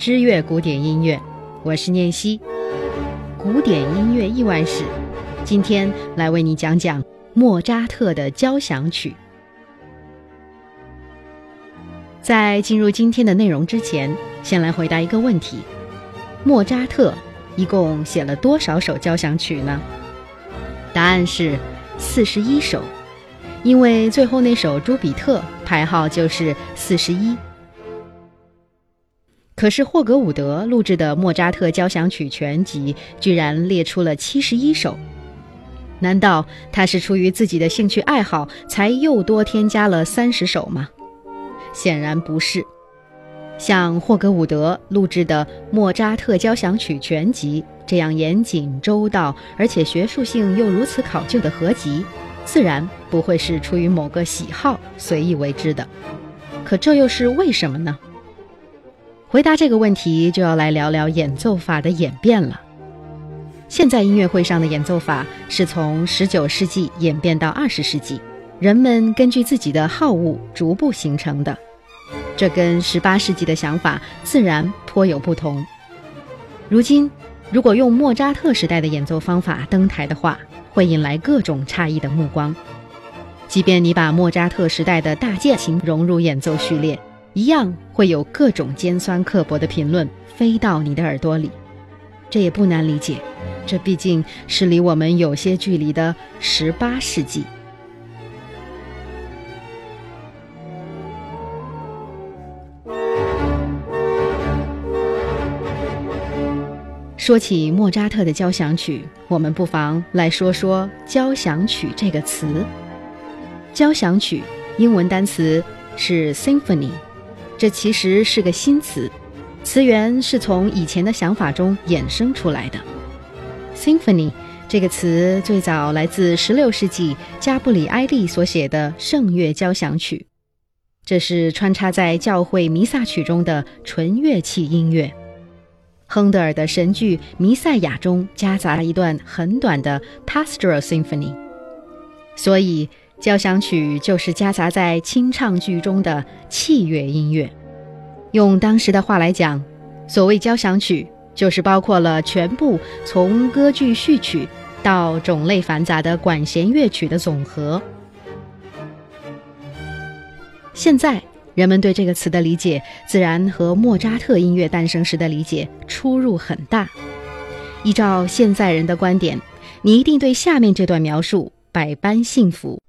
知乐古典音乐，我是念希。古典音乐意外史，今天来为你讲讲莫扎特的交响曲。在进入今天的内容之前，先来回答一个问题：莫扎特一共写了多少首交响曲呢？答案是四十一首，因为最后那首朱比特排号就是四十一。可是霍格伍德录制的莫扎特交响曲全集居然列出了七十一首，难道他是出于自己的兴趣爱好才又多添加了三十首吗？显然不是。像霍格伍德录制的莫扎特交响曲全集这样严谨周到，而且学术性又如此考究的合集，自然不会是出于某个喜好随意为之的。可这又是为什么呢？回答这个问题，就要来聊聊演奏法的演变了。现在音乐会上的演奏法是从十九世纪演变到二十世纪，人们根据自己的好恶逐步形成的。这跟十八世纪的想法自然颇有不同。如今，如果用莫扎特时代的演奏方法登台的话，会引来各种诧异的目光。即便你把莫扎特时代的大键琴融入演奏序列。一样会有各种尖酸刻薄的评论飞到你的耳朵里，这也不难理解，这毕竟是离我们有些距离的十八世纪。说起莫扎特的交响曲，我们不妨来说说“交响曲”这个词。交响曲英文单词是 symphony。这其实是个新词，词源是从以前的想法中衍生出来的。Symphony 这个词最早来自16世纪加布里埃利所写的圣乐交响曲，这是穿插在教会弥撒曲中的纯乐器音乐。亨德尔的神剧《弥赛亚》中夹杂了一段很短的 Pastoral Symphony，所以。交响曲就是夹杂在清唱剧中的器乐音乐。用当时的话来讲，所谓交响曲，就是包括了全部从歌剧序曲到种类繁杂的管弦乐曲的总和。现在人们对这个词的理解，自然和莫扎特音乐诞生时的理解出入很大。依照现在人的观点，你一定对下面这段描述百般信服。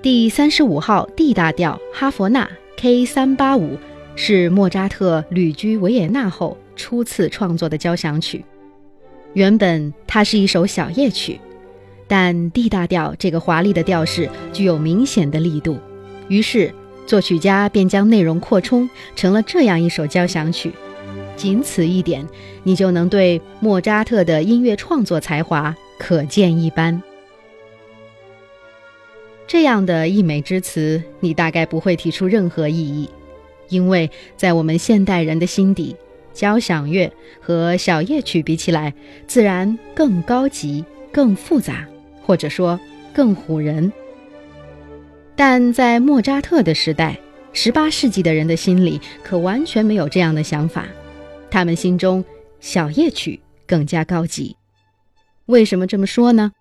第三十五号 D 大调哈佛纳 K 三八五是莫扎特旅居维也纳后初次创作的交响曲。原本它是一首小夜曲，但 D 大调这个华丽的调式具有明显的力度，于是作曲家便将内容扩充成了这样一首交响曲。仅此一点，你就能对莫扎特的音乐创作才华可见一斑。这样的溢美之词，你大概不会提出任何异议，因为在我们现代人的心底，交响乐和小夜曲比起来，自然更高级、更复杂，或者说更唬人。但在莫扎特的时代，十八世纪的人的心里可完全没有这样的想法，他们心中小夜曲更加高级。为什么这么说呢？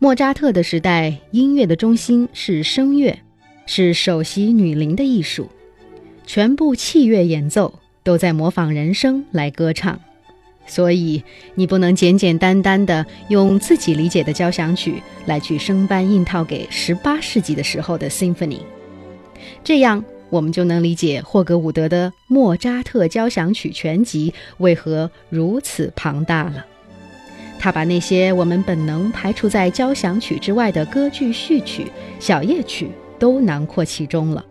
莫扎特的时代，音乐的中心是声乐，是首席女伶的艺术，全部器乐演奏都在模仿人声来歌唱，所以你不能简简单单的用自己理解的交响曲来去生搬硬套给十八世纪的时候的 symphony，这样我们就能理解霍格伍德的莫扎特交响曲全集为何如此庞大了。他把那些我们本能排除在交响曲之外的歌剧序曲、小夜曲都囊括其中了。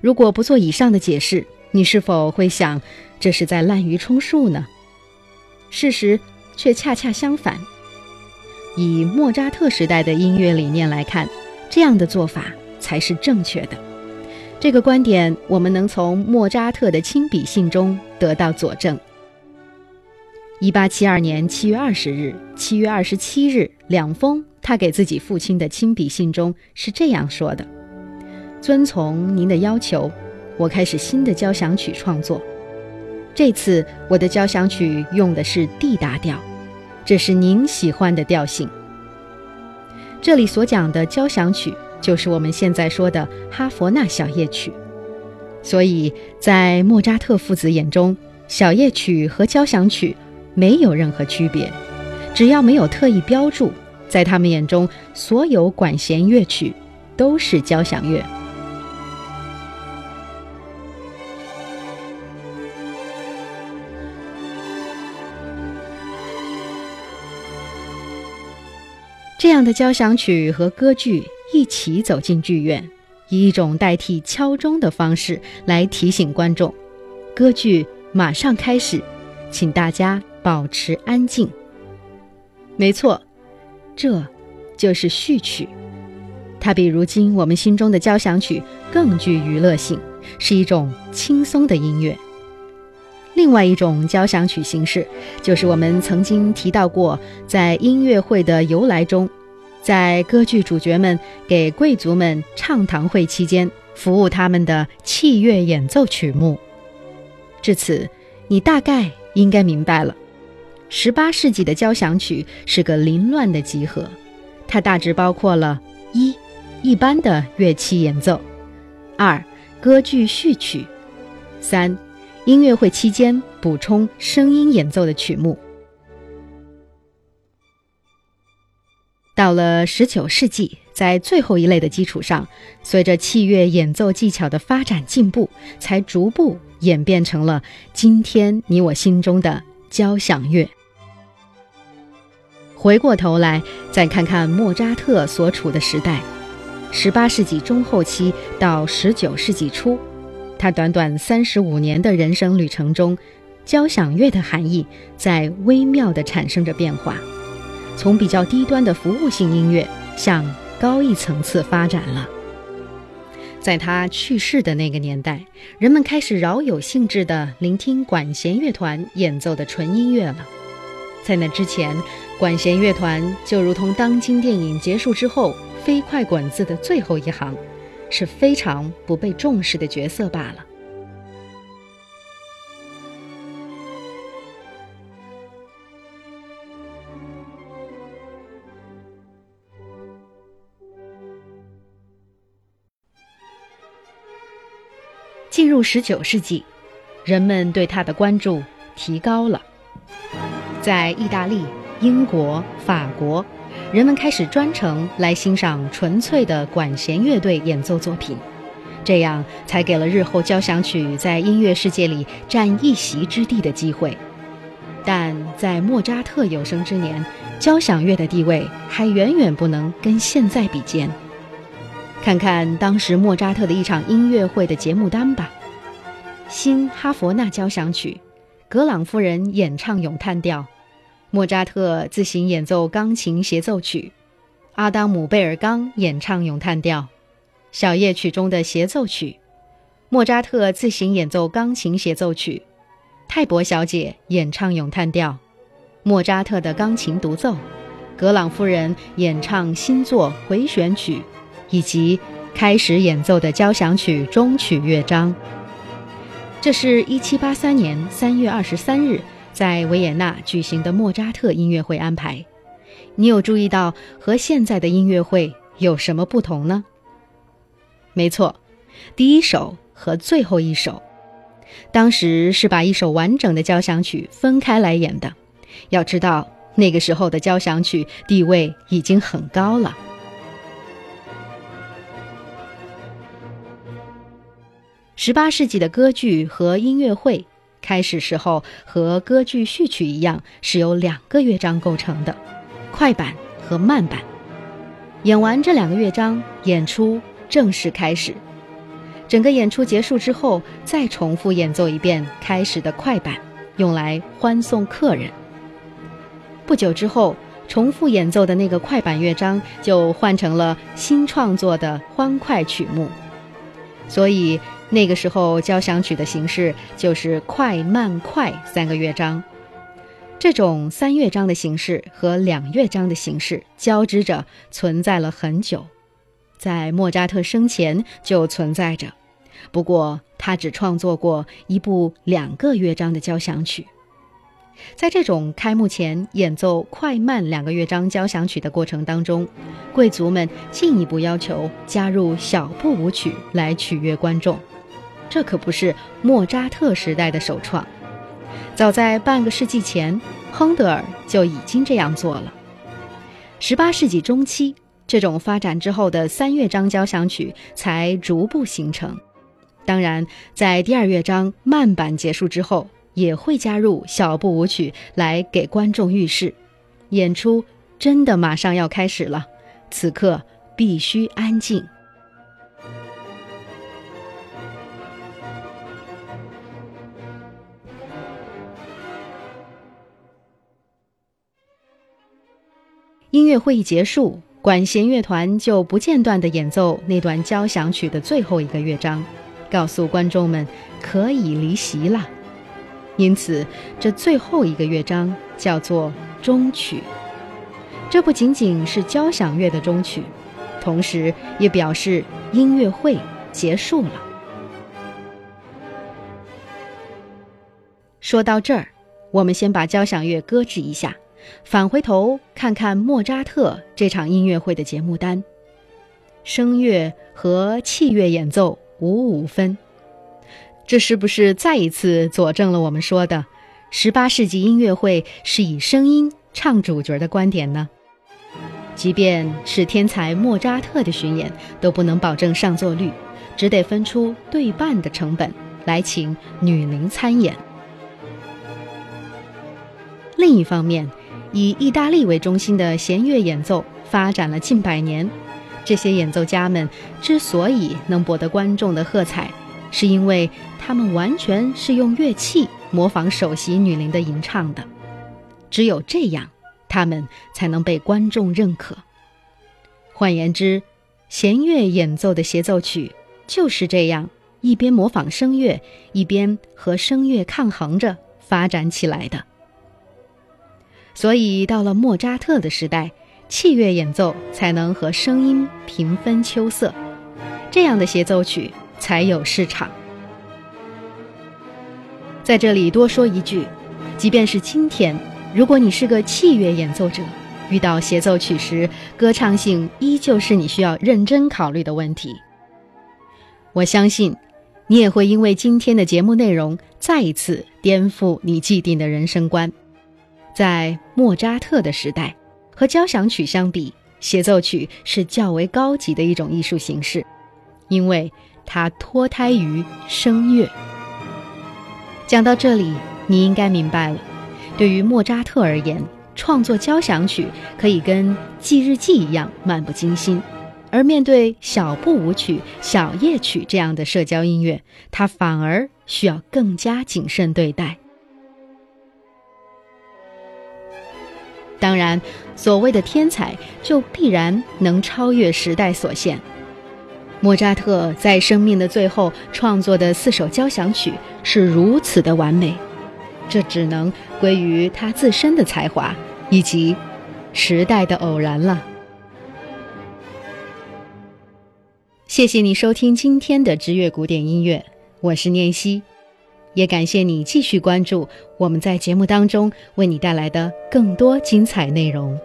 如果不做以上的解释，你是否会想这是在滥竽充数呢？事实却恰恰相反。以莫扎特时代的音乐理念来看，这样的做法才是正确的。这个观点，我们能从莫扎特的亲笔信中得到佐证。一八七二年七月二十日、七月二十七日两封他给自己父亲的亲笔信中是这样说的：“遵从您的要求，我开始新的交响曲创作。这次我的交响曲用的是 D 大调，这是您喜欢的调性。这里所讲的交响曲，就是我们现在说的哈佛纳小夜曲。所以在莫扎特父子眼中，小夜曲和交响曲没有任何区别，只要没有特意标注，在他们眼中，所有管弦乐曲都是交响乐。这样的交响曲和歌剧一起走进剧院，以一种代替敲钟的方式来提醒观众：歌剧马上开始，请大家保持安静。没错，这就是序曲。它比如今我们心中的交响曲更具娱乐性，是一种轻松的音乐。另外一种交响曲形式，就是我们曾经提到过，在音乐会的由来中，在歌剧主角们给贵族们唱堂会期间，服务他们的器乐演奏曲目。至此，你大概应该明白了，十八世纪的交响曲是个凌乱的集合，它大致包括了：一、一般的乐器演奏；二、歌剧序曲；三。音乐会期间补充声音演奏的曲目。到了十九世纪，在最后一类的基础上，随着器乐演奏技巧的发展进步，才逐步演变成了今天你我心中的交响乐。回过头来再看看莫扎特所处的时代，十八世纪中后期到十九世纪初。他短短三十五年的人生旅程中，交响乐的含义在微妙地产生着变化，从比较低端的服务性音乐向高一层次发展了。在他去世的那个年代，人们开始饶有兴致地聆听管弦乐团演奏的纯音乐了。在那之前，管弦乐团就如同当今电影结束之后飞快滚字的最后一行。是非常不被重视的角色罢了。进入十九世纪，人们对他的关注提高了，在意大利、英国、法国。人们开始专程来欣赏纯粹的管弦乐队演奏作品，这样才给了日后交响曲在音乐世界里占一席之地的机会。但在莫扎特有生之年，交响乐的地位还远远不能跟现在比肩。看看当时莫扎特的一场音乐会的节目单吧：新哈佛纳交响曲，格朗夫人演唱咏叹调。莫扎特自行演奏钢琴协奏曲，阿当姆贝尔刚演唱咏叹调，小夜曲中的协奏曲，莫扎特自行演奏钢琴协奏曲，泰伯小姐演唱咏叹调，莫扎特的钢琴独奏，格朗夫人演唱新作回旋曲，以及开始演奏的交响曲终曲乐章。这是一七八三年三月二十三日。在维也纳举行的莫扎特音乐会安排，你有注意到和现在的音乐会有什么不同呢？没错，第一首和最后一首，当时是把一首完整的交响曲分开来演的。要知道，那个时候的交响曲地位已经很高了。十八世纪的歌剧和音乐会。开始时候和歌剧序曲一样，是由两个乐章构成的，快板和慢板。演完这两个乐章，演出正式开始。整个演出结束之后，再重复演奏一遍开始的快板，用来欢送客人。不久之后，重复演奏的那个快板乐章就换成了新创作的欢快曲目。所以。那个时候，交响曲的形式就是快慢快三个乐章。这种三乐章的形式和两乐章的形式交织着存在了很久，在莫扎特生前就存在着，不过他只创作过一部两个乐章的交响曲。在这种开幕前演奏快慢两个乐章交响曲的过程当中，贵族们进一步要求加入小步舞曲来取悦观众。这可不是莫扎特时代的首创，早在半个世纪前，亨德尔就已经这样做了。十八世纪中期，这种发展之后的三乐章交响曲才逐步形成。当然，在第二乐章慢板结束之后。也会加入小步舞曲来给观众预示，演出真的马上要开始了，此刻必须安静。音乐会一结束，管弦乐团就不间断地演奏那段交响曲的最后一个乐章，告诉观众们可以离席了。因此，这最后一个乐章叫做终曲。这不仅仅是交响乐的终曲，同时也表示音乐会结束了。说到这儿，我们先把交响乐搁置一下，返回头看看莫扎特这场音乐会的节目单：声乐和器乐演奏五五分。这是不是再一次佐证了我们说的十八世纪音乐会是以声音唱主角的观点呢？即便是天才莫扎特的巡演都不能保证上座率，只得分出对半的成本来请女伶参演。另一方面，以意大利为中心的弦乐演奏发展了近百年，这些演奏家们之所以能博得观众的喝彩。是因为他们完全是用乐器模仿首席女伶的吟唱的，只有这样，他们才能被观众认可。换言之，弦乐演奏的协奏曲就是这样一边模仿声乐，一边和声乐抗衡着发展起来的。所以，到了莫扎特的时代，器乐演奏才能和声音平分秋色，这样的协奏曲。才有市场。在这里多说一句，即便是今天，如果你是个器乐演奏者，遇到协奏曲时，歌唱性依旧是你需要认真考虑的问题。我相信，你也会因为今天的节目内容，再一次颠覆你既定的人生观。在莫扎特的时代，和交响曲相比，协奏曲是较为高级的一种艺术形式，因为。它脱胎于声乐。讲到这里，你应该明白了。对于莫扎特而言，创作交响曲可以跟记日记一样漫不经心；而面对小步舞曲、小夜曲这样的社交音乐，他反而需要更加谨慎对待。当然，所谓的天才，就必然能超越时代所限。莫扎特在生命的最后创作的四首交响曲是如此的完美，这只能归于他自身的才华以及时代的偶然了。谢谢你收听今天的知乐古典音乐，我是念希，也感谢你继续关注我们在节目当中为你带来的更多精彩内容。